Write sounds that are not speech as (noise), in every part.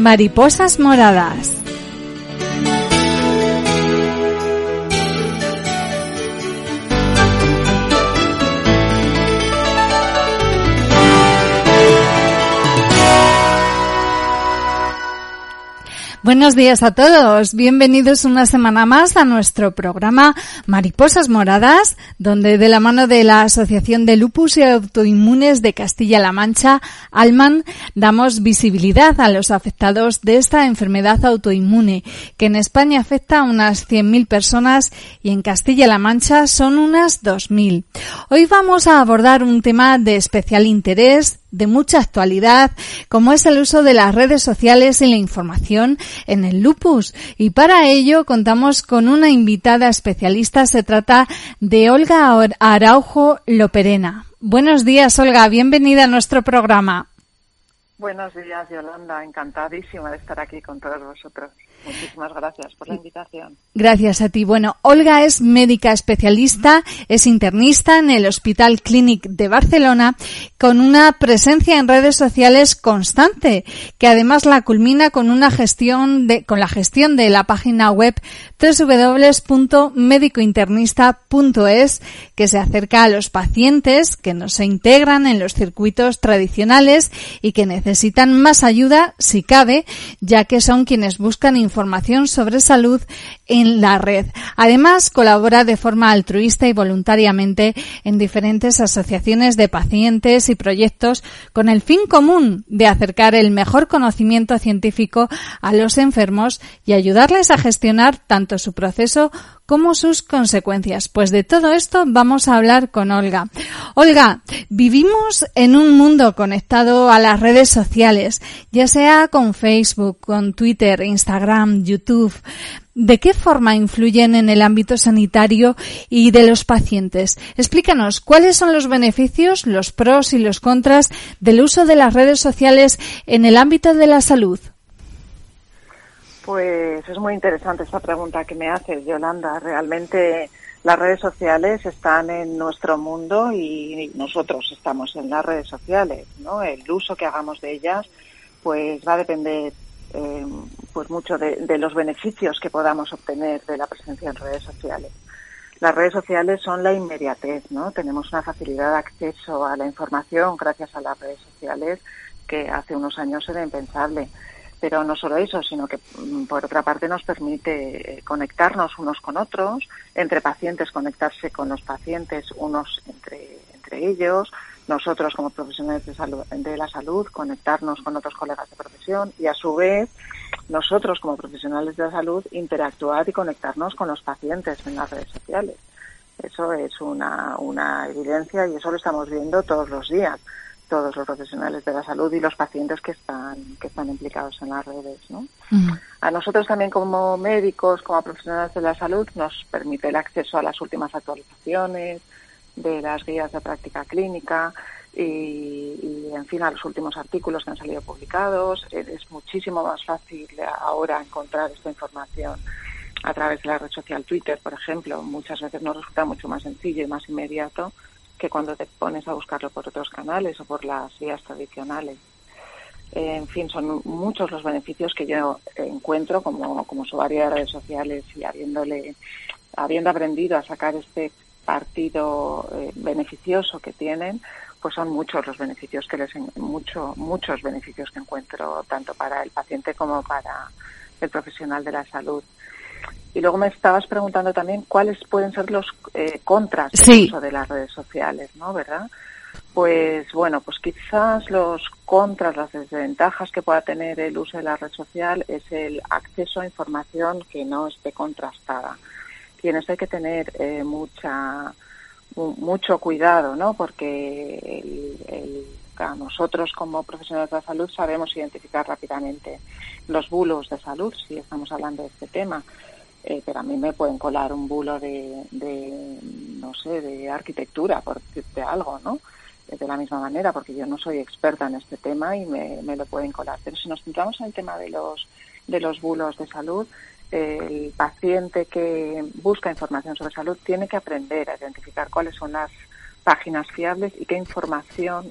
Mariposas Moradas. Buenos días a todos. Bienvenidos una semana más a nuestro programa Mariposas Moradas, donde de la mano de la Asociación de Lupus y Autoinmunes de Castilla-La Mancha, Alman, damos visibilidad a los afectados de esta enfermedad autoinmune, que en España afecta a unas 100.000 personas y en Castilla-La Mancha son unas 2.000. Hoy vamos a abordar un tema de especial interés de mucha actualidad, como es el uso de las redes sociales y la información en el lupus. Y para ello contamos con una invitada especialista. Se trata de Olga Araujo Loperena. Buenos días, Olga. Bienvenida a nuestro programa. Buenos días, Yolanda. Encantadísima de estar aquí con todos vosotros. Muchísimas gracias por la invitación. Gracias a ti. Bueno, Olga es médica especialista, es internista en el Hospital Clínic de Barcelona, con una presencia en redes sociales constante, que además la culmina con una gestión de, con la gestión de la página web www.medicointernista.es, que se acerca a los pacientes que no se integran en los circuitos tradicionales y que necesitan más ayuda si cabe, ya que son quienes buscan información sobre salud en la red. Además, colabora de forma altruista y voluntariamente en diferentes asociaciones de pacientes y proyectos con el fin común de acercar el mejor conocimiento científico a los enfermos y ayudarles a gestionar tanto su proceso como sus consecuencias. Pues de todo esto vamos a hablar con Olga. Olga, vivimos en un mundo conectado a las redes sociales, ya sea con Facebook, con Twitter, Instagram, YouTube. ¿De qué forma influyen en el ámbito sanitario y de los pacientes? Explícanos cuáles son los beneficios, los pros y los contras del uso de las redes sociales en el ámbito de la salud. Pues es muy interesante esta pregunta que me haces, Yolanda. Realmente las redes sociales están en nuestro mundo y nosotros estamos en las redes sociales, ¿no? El uso que hagamos de ellas, pues va a depender eh, pues mucho de, los beneficios que podamos obtener de la presencia en redes sociales. Las redes sociales son la inmediatez, ¿no? Tenemos una facilidad de acceso a la información gracias a las redes sociales que hace unos años era impensable. Pero no solo eso, sino que mm, por otra parte nos permite eh, conectarnos unos con otros, entre pacientes conectarse con los pacientes unos entre, entre ellos, nosotros como profesionales de, salud, de la salud conectarnos con otros colegas de profesión y a su vez nosotros como profesionales de la salud interactuar y conectarnos con los pacientes en las redes sociales. Eso es una, una evidencia y eso lo estamos viendo todos los días todos los profesionales de la salud y los pacientes que están que están implicados en las redes ¿no? a nosotros también como médicos como profesionales de la salud nos permite el acceso a las últimas actualizaciones de las guías de práctica clínica y, en fin a los últimos artículos que han salido publicados. Es muchísimo más fácil ahora encontrar esta información a través de la red social Twitter por ejemplo. Muchas veces nos resulta mucho más sencillo y más inmediato que cuando te pones a buscarlo por otros canales o por las vías tradicionales. En fin, son muchos los beneficios que yo encuentro como, como usuaria de redes sociales y habiéndole, habiendo aprendido a sacar este partido eh, beneficioso que tienen, pues son muchos los beneficios que les mucho, muchos beneficios que encuentro tanto para el paciente como para el profesional de la salud. Y luego me estabas preguntando también cuáles pueden ser los eh, contras del uso de las redes sociales, ¿no? ¿Verdad? Pues bueno, pues quizás los contras, las desventajas que pueda tener el uso de la red social es el acceso a información que no esté contrastada. Y en eso hay que tener eh, mucha, mucho cuidado, ¿no? Porque nosotros como profesionales de la salud sabemos identificar rápidamente los bulos de salud, si estamos hablando de este tema eh, pero a mí me pueden colar un bulo de, no sé, de arquitectura, por decirte algo, ¿no? Eh, de la misma manera, porque yo no soy experta en este tema y me, lo pueden colar. Pero si nos centramos en el tema de los, de los bulos de salud, el paciente que busca información sobre salud tiene que aprender a identificar cuáles son las páginas fiables y qué información,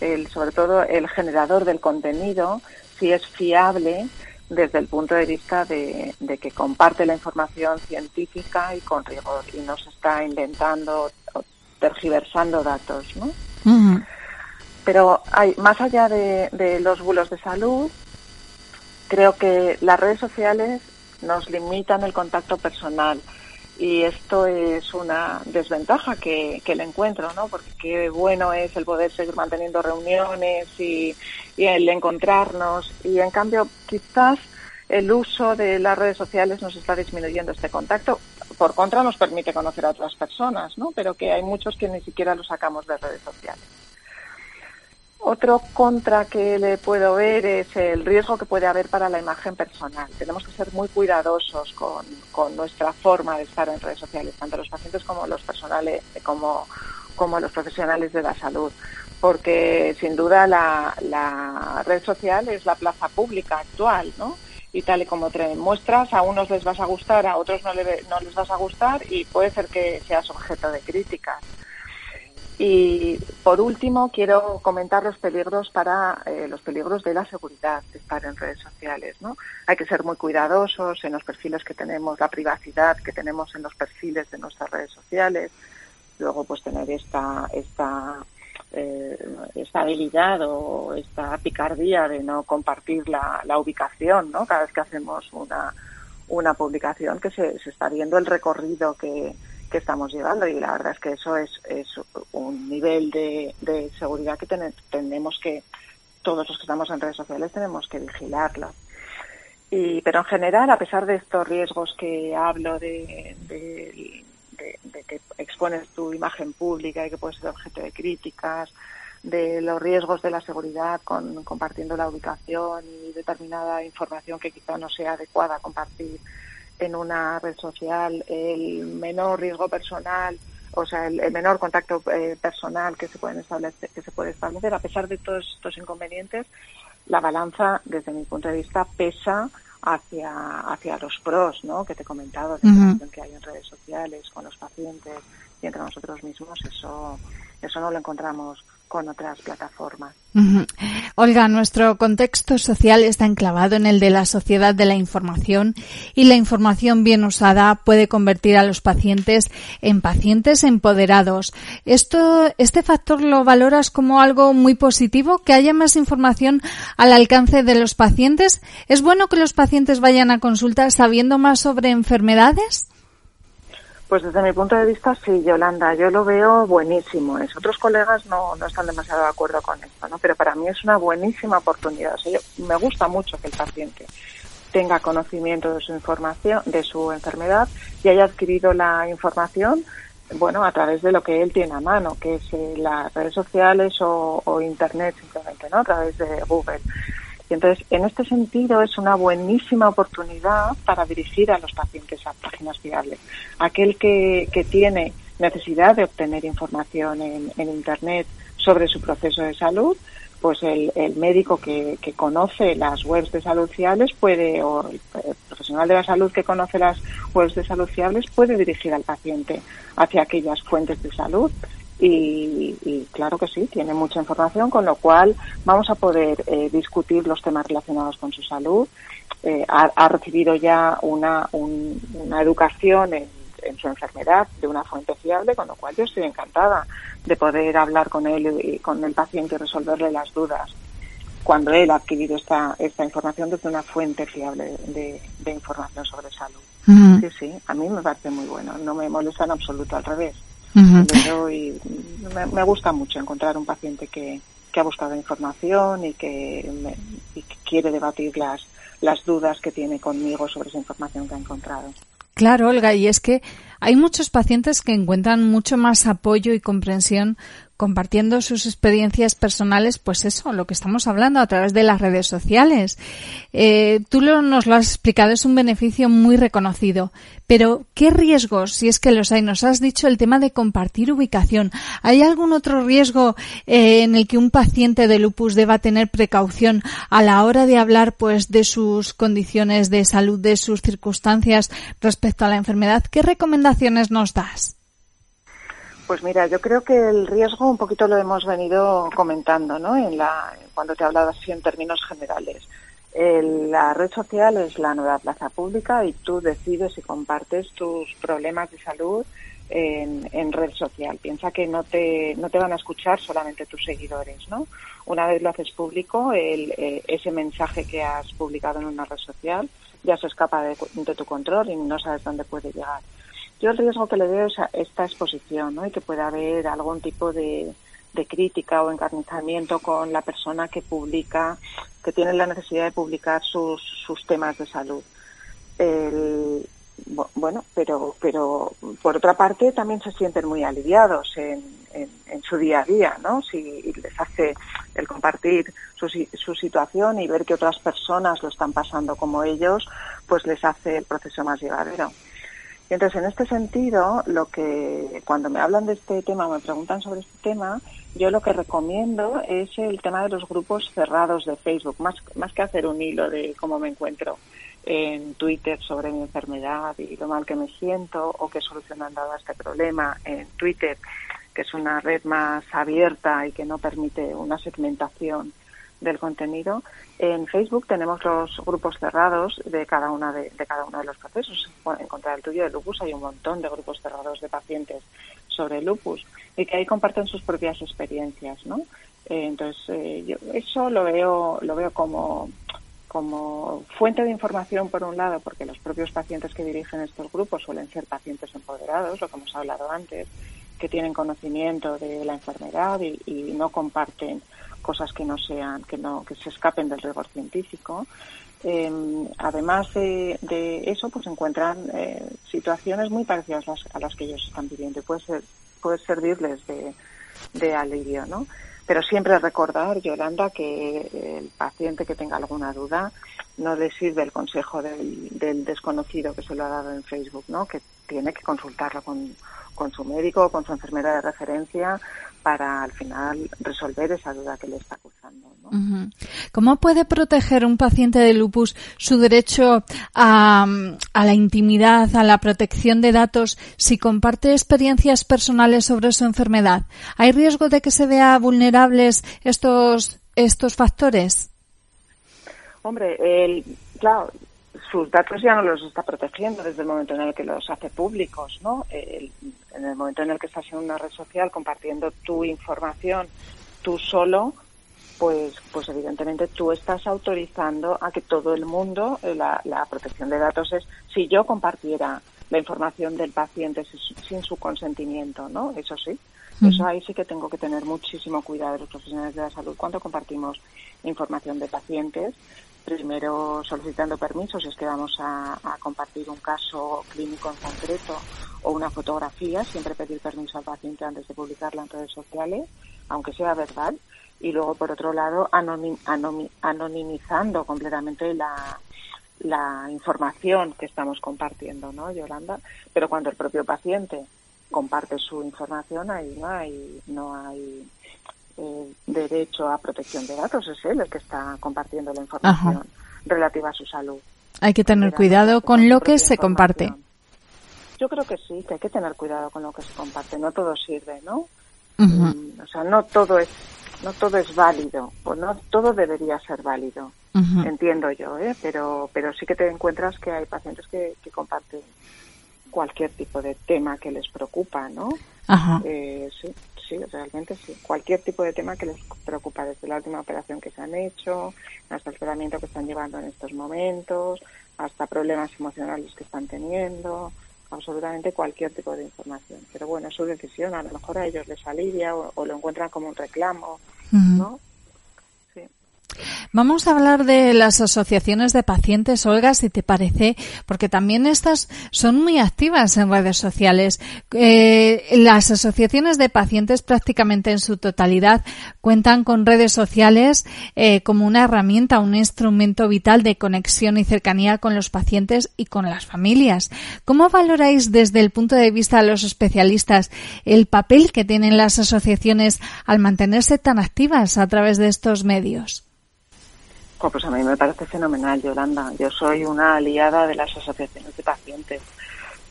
el, sobre todo el generador del contenido, si es fiable desde el punto de vista de, que comparte la información científica y con rigor y no se está inventando o tergiversando datos, ¿no? Pero hay, más allá de, de los bulos de salud, creo que las redes sociales nos limitan el contacto personal y esto es una desventaja que, que le encuentro, ¿no? Porque qué bueno es el poder seguir manteniendo reuniones y, y el encontrarnos y en cambio quizás el uso de las redes sociales nos está disminuyendo este contacto. Por contra nos permite conocer a otras personas, ¿no? Pero que hay muchos que ni siquiera lo sacamos de redes sociales. Otro contra que le puedo ver es el riesgo que puede haber para la imagen personal. Tenemos que ser muy cuidadosos con, nuestra forma de estar en redes sociales, tanto los pacientes como los personales, como, como los profesionales de la salud, porque sin duda la, la red social es la plaza pública actual, ¿no? y tal y como te muestras, a unos les vas a gustar, a otros no, no les vas a gustar y puede ser que seas objeto de críticas. Y por último, quiero comentar los peligros para eh, los peligros de la seguridad de estar en redes sociales. ¿no? Hay que ser muy cuidadosos en los perfiles que tenemos, la privacidad que tenemos en los perfiles de nuestras redes sociales. Luego, pues tener esta esta eh, esta habilidad o esta picardía de no compartir la, la ubicación, ¿no? Cada vez que hacemos una una publicación que se, se está viendo el recorrido que que estamos llevando y la verdad es que eso es, un nivel de, seguridad que tenemos que, todos los que estamos en redes sociales tenemos que vigilarlo. Y, pero en general, a pesar de estos riesgos que hablo de, de, de, que expones tu imagen pública y que puedes ser objeto de críticas, de los riesgos de la seguridad con compartiendo la ubicación y determinada información que quizá no sea adecuada compartir en una red social, el menor riesgo personal, o sea, el, menor contacto eh, personal que se pueden establecer, que se puede establecer, a pesar de todos estos inconvenientes, la balanza, desde mi punto de vista, pesa hacia hacia los pros, ¿no? Que te he comentado, de la que hay en redes sociales con los pacientes y entre nosotros mismos, eso eso no lo encontramos con otras plataformas. Olga, nuestro contexto social está enclavado en el de la sociedad de la información y la información bien usada puede convertir a los pacientes en pacientes empoderados. Esto, este factor lo valoras como algo muy positivo, que haya más información al alcance de los pacientes. ¿Es bueno que los pacientes vayan a consulta sabiendo más sobre enfermedades? Pues desde mi punto de vista, sí, Yolanda, yo lo veo buenísimo. Es, otros colegas no, no están demasiado de acuerdo con esto, ¿no? Pero para mí es una buenísima oportunidad. O sea, me gusta mucho que el paciente tenga conocimiento de su información, de su enfermedad y haya adquirido la información, bueno, a través de lo que él tiene a mano, que es eh, las redes sociales o, o Internet simplemente, ¿no? A través de Google. Y entonces, en este sentido, es una buenísima oportunidad para dirigir a los pacientes a páginas fiables. Aquel que, que tiene necesidad de obtener información en, en, Internet sobre su proceso de salud, pues el, el médico que, que, conoce las webs de salud fiables puede, o el profesional de la salud que conoce las webs de salud fiables puede dirigir al paciente hacia aquellas fuentes de salud y, claro que sí, tiene mucha información, con lo cual vamos a poder eh, discutir los temas relacionados con su salud. Eh, ha, recibido ya una, una educación en, su enfermedad de una fuente fiable, con lo cual yo estoy encantada de poder hablar con él y con el paciente y resolverle las dudas cuando él ha adquirido esta, esta información desde una fuente fiable de, información sobre salud. Sí, sí, a mí me parece muy bueno, no me molesta en absoluto, al revés y me, gusta mucho encontrar un paciente que, que ha buscado información y que, y que quiere debatir las, las dudas que tiene conmigo sobre esa información que ha encontrado. Claro, Olga, y es que hay muchos pacientes que encuentran mucho más apoyo y comprensión compartiendo sus experiencias personales, pues eso, lo que estamos hablando a través de las redes sociales. Eh, tú nos lo has explicado, es un beneficio muy reconocido. Pero, ¿qué riesgos, si es que los hay? Nos has dicho el tema de compartir ubicación. ¿Hay algún otro riesgo eh, en el que un paciente de lupus deba tener precaución a la hora de hablar, pues, de sus condiciones de salud, de sus circunstancias respecto a la enfermedad? ¿Qué recomendaciones nos das? Pues mira, yo creo que el riesgo un poquito lo hemos venido comentando, ¿no? En la, cuando te he hablado así en términos generales. la red social es la nueva plaza pública y tú decides si compartes tus problemas de salud en, red social. Piensa que no te, no te van a escuchar solamente tus seguidores, ¿no? Una vez lo haces público, el, eh, ese mensaje que has publicado en una red social ya se escapa de, tu control y no sabes dónde puede llegar. Yo el riesgo que le veo es esta exposición. Y que pueda haber algún tipo de, crítica o encarnizamiento con la persona que publica, que tiene la necesidad de publicar sus, temas de salud. Bueno, pero, pero por otra parte también se sienten muy aliviados en, su día a día, ¿no? Si les hace el compartir su situación y ver que otras personas lo están pasando como ellos, pues les hace el proceso más llevadero. Y entonces, en este sentido, lo que cuando me hablan de este tema o me preguntan sobre este tema, yo lo que recomiendo es el tema de los grupos cerrados de Facebook, más, más que hacer un hilo de cómo me encuentro en Twitter sobre mi enfermedad y lo mal que me siento o qué solución han dado a este problema en Twitter, que es una red más abierta y que no permite una segmentación del contenido. En Facebook tenemos los grupos cerrados de cada una de, cada uno de los procesos. En contra del tuyo de lupus hay un montón de grupos cerrados de pacientes sobre lupus y que ahí comparten sus propias experiencias, ¿no? Eh, entonces eh, yo eso lo veo lo veo como como fuente de información por un lado, porque los propios pacientes que dirigen estos grupos suelen ser pacientes empoderados, lo que hemos hablado antes, que tienen conocimiento de la enfermedad y, no comparten cosas que no sean, que no, que se escapen del rigor científico. Em, además de, eso, pues encuentran eh, situaciones muy parecidas a las, que ellos están viviendo y puede ser, puede servirles de, de alivio, ¿no? Pero siempre recordar, Yolanda, que el paciente que tenga alguna duda no le sirve el consejo del, desconocido que se lo ha dado en Facebook, ¿no? Que tiene que consultarlo con, con su médico o con su enfermera de referencia para al final resolver esa duda que le está acusando. ¿no? ¿Cómo puede proteger un paciente de lupus su derecho a, a, la intimidad, a la protección de datos, si comparte experiencias personales sobre su enfermedad? ¿Hay riesgo de que se vea vulnerables estos, estos factores? Hombre, el, claro, sus datos ya no los está protegiendo desde el momento en el que los hace públicos, ¿no? en el momento en el que estás en una red social compartiendo tu información tú solo, pues, pues evidentemente tú estás autorizando a que todo el mundo, eh, la, protección de datos es, si yo compartiera la información del paciente sin, su consentimiento, ¿no? Eso sí. Eso ahí sí que tengo que tener muchísimo cuidado los profesionales de la salud cuando compartimos información de pacientes primero solicitando permisos es que vamos a, compartir un caso clínico en concreto o una fotografía, siempre pedir permiso al paciente antes de publicarla en redes sociales, aunque sea verdad, y luego por otro lado anonimizando completamente la, la información que estamos compartiendo, ¿no, Yolanda? Pero cuando el propio paciente comparte su información, ahí no hay, no hay eh, derecho a protección de datos, es él el que está compartiendo la información relativa a su salud. Hay que tener cuidado con lo que se comparte. Yo creo que sí, que hay que tener cuidado con lo que se comparte. No todo sirve, ¿no? Mm, o sea, no todo es no todo es válido, o no todo debería ser válido. Entiendo yo, ¿eh? Pero pero sí que te encuentras que hay pacientes que, que comparten cualquier tipo de tema que les preocupa, ¿no? Eh, sí, sí, realmente sí. Cualquier tipo de tema que les preocupa, desde la última operación que se han hecho, hasta el tratamiento que están llevando en estos momentos, hasta problemas emocionales que están teniendo, absolutamente cualquier tipo de información. Pero bueno, es su decisión, a lo mejor a ellos les alivia o, lo encuentran como un reclamo, ¿no? Vamos a hablar de las asociaciones de pacientes, Olga, si te parece, porque también estas son muy activas en redes sociales. Eh, las asociaciones de pacientes prácticamente en su totalidad cuentan con redes sociales eh, como una herramienta, un instrumento vital de conexión y cercanía con los pacientes y con las familias. ¿Cómo valoráis desde el punto de vista de los especialistas el papel que tienen las asociaciones al mantenerse tan activas a través de estos medios? Pues a mí me parece fenomenal, Yolanda. Yo soy una aliada de las asociaciones de pacientes.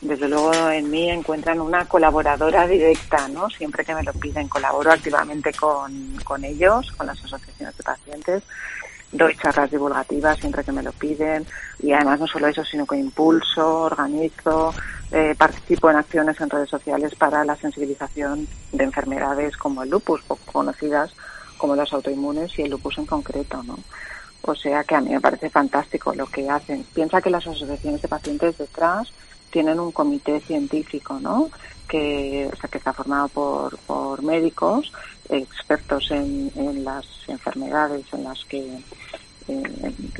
Desde luego en mí encuentran una colaboradora directa, ¿no? Siempre que me lo piden, colaboro activamente con, con ellos, con las asociaciones de pacientes. doy charlas divulgativas siempre que me lo piden y además no solo eso, sino que impulso, organizo, eh, participo en acciones en redes sociales para la sensibilización de enfermedades como el lupus, poco conocidas como las autoinmunes y el lupus en concreto, ¿no? O sea que a mí me parece fantástico lo que hacen. Piensa que las asociaciones de pacientes detrás tienen un comité científico, ¿no? Que, o sea, que está formado por, por médicos, expertos en, en las enfermedades en las que eh,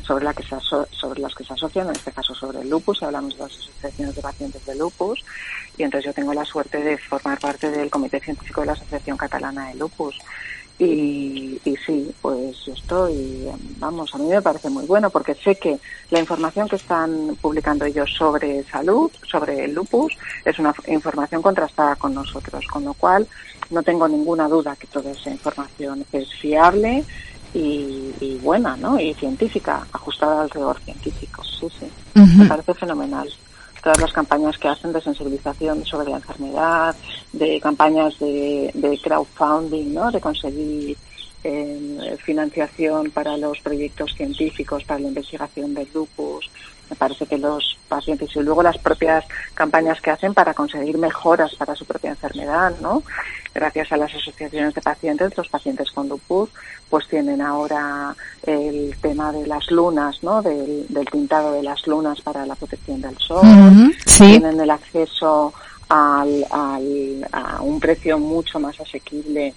sobre, la que se sobre las que se asocian, en este caso sobre el lupus, hablamos de las asociaciones de pacientes de lupus, y entonces yo tengo la suerte de formar parte del Comité Científico de la Asociación Catalana de Lupus. Y, y sí, pues estoy, vamos, a mí me parece muy bueno porque sé que la información que están publicando ellos sobre salud, sobre el lupus, es una información contrastada con nosotros, con lo cual no tengo ninguna duda que toda esa información es fiable y, buena, ¿no? Y científica, ajustada al rigor científico. Sí, sí. Me parece fenomenal. Todas las campañas que hacen de sensibilización sobre la enfermedad, de campañas de, de crowdfunding, ¿no? De conseguir eh, financiación para los proyectos científicos, para la investigación del lupus, me parece que los pacientes y luego las propias campañas que hacen para conseguir mejoras para su propia enfermedad, ¿no? Gracias a las asociaciones de pacientes, los pacientes con lupus, pues tienen ahora el tema de las lunas, ¿no? Del, del tintado de las lunas para la protección del sol. Tienen el acceso al, al, a un precio mucho más asequible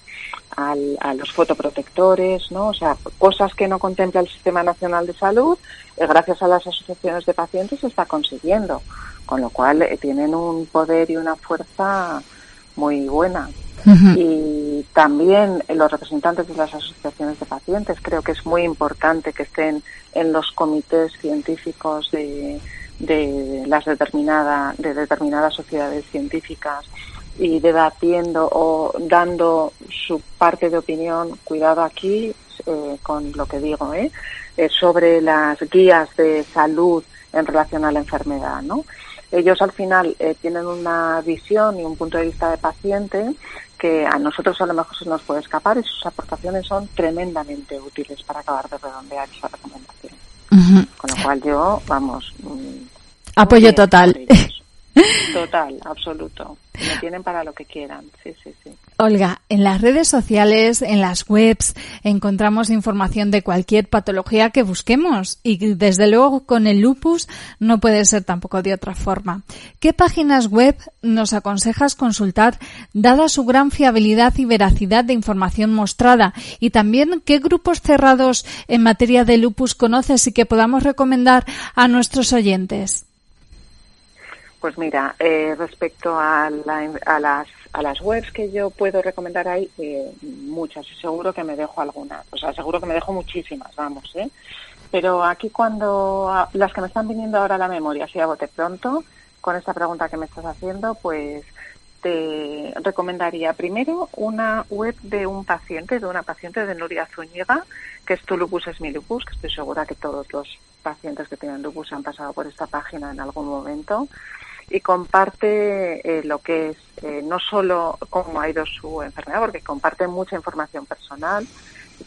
al, a los fotoprotectores, ¿no? O sea, cosas que no contempla el Sistema Nacional de Salud, eh, gracias a las asociaciones de pacientes se está consiguiendo, con lo cual eh, tienen un poder y una fuerza muy buena. Y también los representantes de las asociaciones de pacientes creo que es muy importante que estén en los comités científicos de, de las determinada, de determinadas sociedades científicas y debatiendo o dando su parte de opinión, cuidado aquí eh, con lo que digo, ¿eh? ¿eh? sobre las guías de salud en relación a la enfermedad. Ellos al final eh, tienen una visión y un punto de vista de paciente que a nosotros a lo mejor se nos puede escapar y sus aportaciones son tremendamente útiles para acabar de redondear esa recomendación. Con lo cual yo, vamos, mm, Apoyo total. (laughs) Total, absoluto. Me tienen para lo que quieran. Sí, sí, sí. Olga, en las redes sociales, en las webs, encontramos información de cualquier patología que busquemos y desde luego con el lupus no puede ser tampoco de otra forma. ¿Qué páginas web nos aconsejas consultar dada su gran fiabilidad y veracidad de información mostrada? Y también qué grupos cerrados en materia de lupus conoces y que podamos recomendar a nuestros oyentes? Pues mira, eh, respecto a, a, las, a las webs que yo puedo recomendar hay eh, muchas seguro que me dejo algunas. O sea, seguro que me dejo muchísimas, vamos, ¿eh? Pero aquí cuando las que me están viniendo ahora a la memoria, si a bote pronto, con esta pregunta que me estás haciendo, pues te recomendaría primero una web de un paciente, de una paciente de Nuria Zúñiga, que es Tu Lupus es mi lupus, que estoy segura que todos los pacientes que tienen lupus han pasado por esta página en algún momento y comparte eh, lo que es eh, no solo cómo ha ido su enfermedad, porque comparte mucha información personal,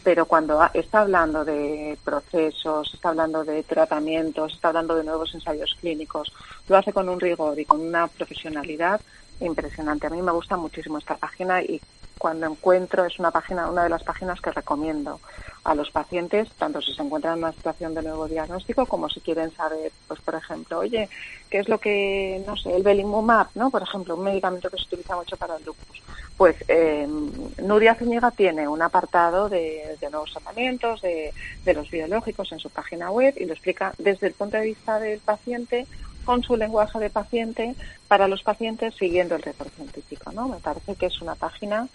pero cuando está hablando de procesos, está hablando de tratamientos, está hablando de nuevos ensayos clínicos, lo hace con un rigor y con una profesionalidad impresionante. A mí me gusta muchísimo esta página y cuando encuentro es una página, una de las páginas que recomiendo a los pacientes, tanto si se encuentran en una situación de nuevo diagnóstico como si quieren saber, pues por ejemplo, oye, ¿qué es lo que, no sé, el Belimumab, ¿no? Por ejemplo, un medicamento que se utiliza mucho para el lupus. Pues eh, Nuria Zúñiga tiene un apartado de, nuevos tratamientos, de, de los biológicos en su página web y lo explica desde el punto de vista del paciente con su lenguaje de paciente para los pacientes siguiendo el reporte científico, ¿no? Me parece que es una página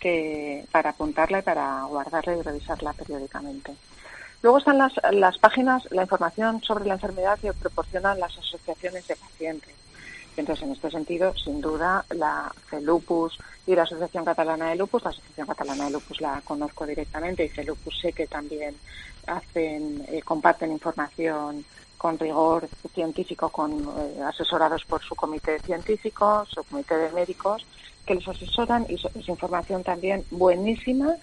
que para apuntarla y para guardarla y revisarla periódicamente. Luego están las, las páginas, la información sobre la enfermedad que proporcionan las asociaciones de pacientes. Entonces, en este sentido, sin duda, la CELUPUS y la Asociación Catalana de Lupus, la Asociación Catalana de Lupus la conozco directamente y CELUPUS sé que también hacen, eh, comparten información con rigor científico, con eh, asesorados por su comité científico, su comité de médicos, que los asesoran y es información también buenísima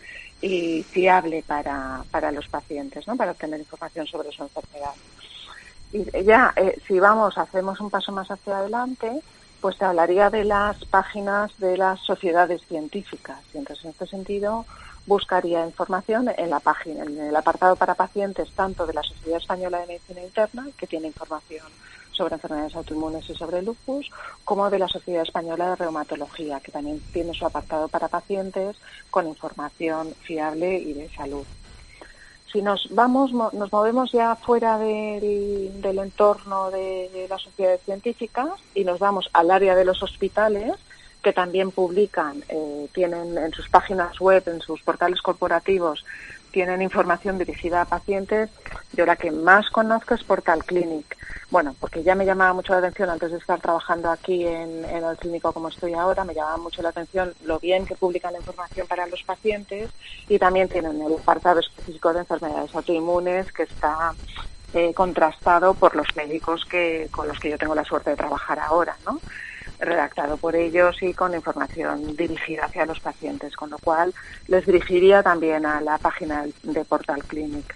y fiable para, para los pacientes, ¿no? Para obtener información sobre su enfermedad. Y ya, eh, si vamos, hacemos un paso más hacia adelante, pues te hablaría de las páginas de las sociedades científicas. Y entonces, en este sentido, buscaría información en la página, en el apartado para pacientes, tanto de la Sociedad Española de Medicina Interna, que tiene información sobre enfermedades autoinmunes y sobre lupus, como de la Sociedad Española de Reumatología, que también tiene su apartado para pacientes con información fiable y de salud. Si nos vamos, nos movemos ya fuera del, entorno de, de las sociedades científicas y nos vamos al área de los hospitales, que también publican, eh, tienen en sus páginas web, en sus portales corporativos, tienen información dirigida a pacientes. Yo la que más conozco es Portal Clinic. Bueno, porque ya me llamaba mucho la atención antes de estar trabajando aquí en, el clínico como estoy ahora, me llamaba mucho la atención lo bien que publican la información para los pacientes y también tienen el apartado específico de enfermedades autoinmunes que está eh, contrastado por los médicos que con los que yo tengo la suerte de trabajar ahora, ¿no? Redactado por ellos y con información dirigida hacia los pacientes, con lo cual les dirigiría también a la página de Portal Clinic.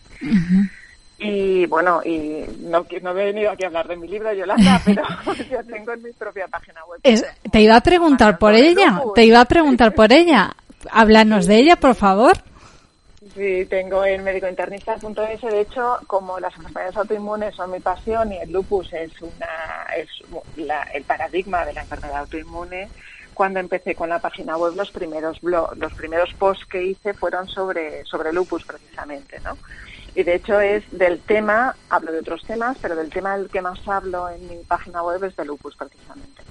Y bueno, y no, no he venido aquí a hablar de mi libro, Yolanda, (laughs) pero (laughs) yo tengo en mi propia página web. te iba a preguntar por ella, te iba a preguntar por ella. Háblanos de ella, por favor. Sí, tengo en médicointernista.es. De hecho, como las enfermedades autoinmunes son mi pasión y el lupus es una es el paradigma de la enfermedad autoinmune, cuando empecé con la página web los primeros los primeros posts que hice fueron sobre sobre lupus precisamente, ¿no? Y de hecho es del tema, hablo de otros temas, pero del tema del que más hablo en mi página web es de lupus precisamente.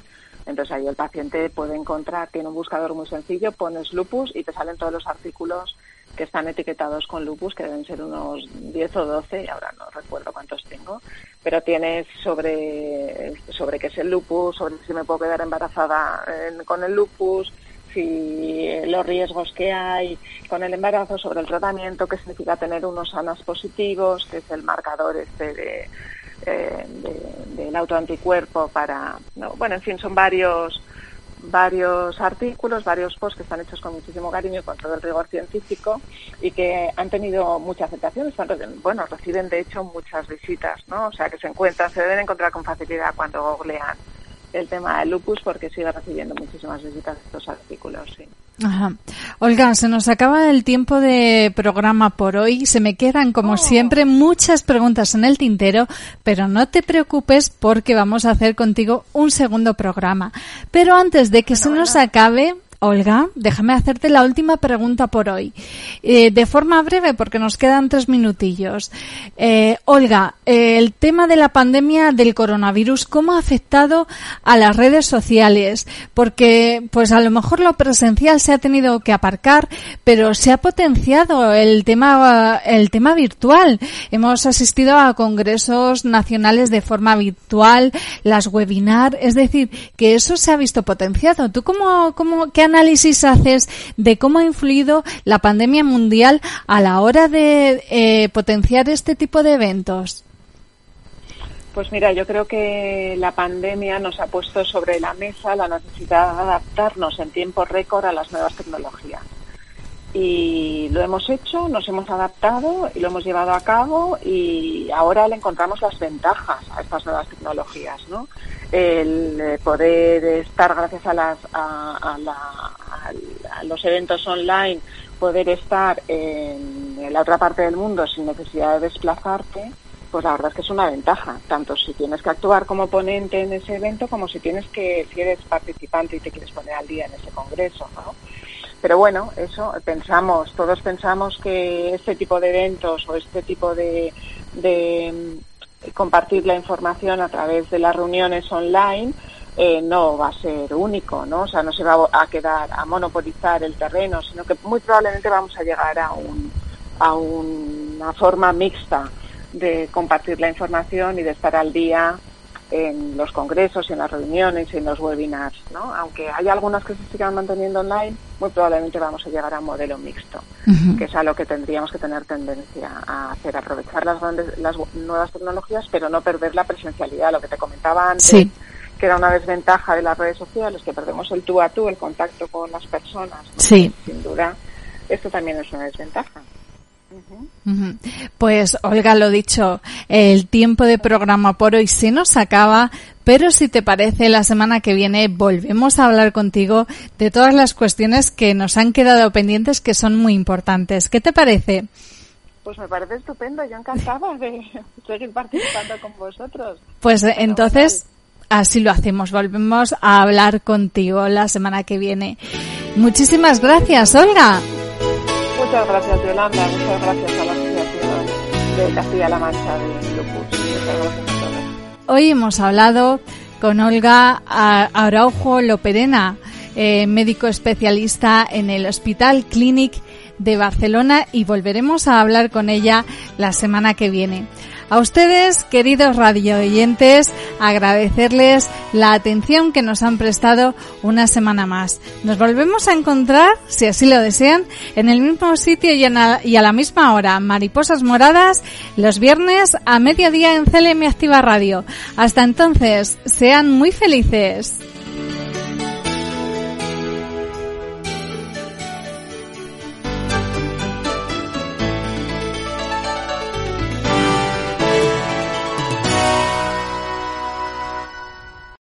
Entonces ahí el paciente puede encontrar, tiene un buscador muy sencillo, pones lupus y te salen todos los artículos que están etiquetados con lupus, que deben ser unos 10 o 12, y ahora no recuerdo cuántos tengo, pero tienes sobre, sobre qué es el lupus, sobre si me puedo quedar embarazada con el lupus, si los riesgos que hay con el embarazo, sobre el tratamiento, qué significa tener unos sanas positivos, que es el marcador este de, eh, del autoanticuerpo para, bueno, en fin, son varios varios artículos, varios posts que están hechos con muchísimo cariño y con todo el rigor científico y que han tenido mucha aceptación. Bueno, reciben de hecho muchas visitas, ¿no? O sea, que se encuentran, se deben encontrar con facilidad cuando googlean el tema del lupus porque sigue recibiendo muchísimas visitas estos artículos, sí. Ajá. Olga, se nos acaba el tiempo de programa por hoy. Se me quedan, como oh. siempre, muchas preguntas en el tintero, pero no te preocupes porque vamos a hacer contigo un segundo programa. Pero antes de que se nos acabe, Olga, déjame hacerte la última pregunta por hoy. Eh, de forma breve, porque nos quedan tres minutillos. Eh, Olga, el tema de la pandemia del coronavirus, ¿cómo ha afectado a las redes sociales? Porque, pues a lo mejor lo presencial se ha tenido que aparcar, pero se ha potenciado el tema, el tema virtual. Hemos asistido a congresos nacionales de forma virtual, las webinar, es decir, que eso se ha visto potenciado. ¿Tú cómo, cómo, qué análisis haces de cómo ha influido la pandemia mundial a la hora de eh, potenciar este tipo de eventos? Pues mira, yo creo que la pandemia nos ha puesto sobre la mesa la necesidad de adaptarnos en tiempo récord a las nuevas tecnologías. Y lo hemos hecho, nos hemos adaptado y lo hemos llevado a cabo y ahora le encontramos las ventajas a estas nuevas tecnologías, ¿no? El eh, poder estar gracias a, las, a, los eventos online, poder estar en, la otra parte del mundo sin necesidad de desplazarte, pues la verdad es que es una ventaja, tanto si tienes que actuar como ponente en ese evento como si tienes que, si eres participante y te quieres poner al día en ese congreso, ¿no? Pero bueno, eso pensamos, todos pensamos que este tipo de eventos o este tipo de compartir la información a través de las reuniones online eh, no va a ser único, ¿no? O sea, no se va a quedar a monopolizar el terreno, sino que muy probablemente vamos a llegar a un a una forma mixta de compartir la información y de estar al día en los congresos, en las reuniones, en los webinars, ¿no? Aunque hay algunas que se sigan manteniendo online, muy probablemente vamos a llegar a un modelo mixto, que es a lo que tendríamos que tener tendencia a hacer, aprovechar las grandes, las nuevas tecnologías, pero no perder la presencialidad, lo que te comentaba antes. que era una desventaja de las redes sociales, que perdemos el tú a tú, el contacto con las personas. Sí. Sin duda, esto también es una desventaja. Pues Olga, lo dicho, el tiempo de programa por hoy se nos acaba, pero si te parece, la semana que viene volvemos a hablar contigo de todas las cuestiones que nos han quedado pendientes que son muy importantes. ¿Qué te parece? Pues me parece estupendo, yo encantada de (laughs) seguir participando con vosotros. Pues entonces, así lo hacemos, volvemos a hablar contigo la semana que viene. Muchísimas gracias, Olga. Muchas gracias, Yolanda. Muchas gracias a la Asociación de Castilla-La Mancha de Lupus. Muchas gracias a todos. Hoy hemos hablado con Olga Araujo Loperena, eh, médico especialista en el Hospital Clinic de Barcelona y volveremos a hablar con ella la semana que viene. A ustedes, queridos radio oyentes, agradecerles la atención que nos han prestado una semana más. Nos volvemos a encontrar, si así lo desean, en el mismo sitio y, a la misma hora, Mariposas Moradas, los viernes a mediodía en CLM Activa Radio. Hasta entonces, sean muy felices.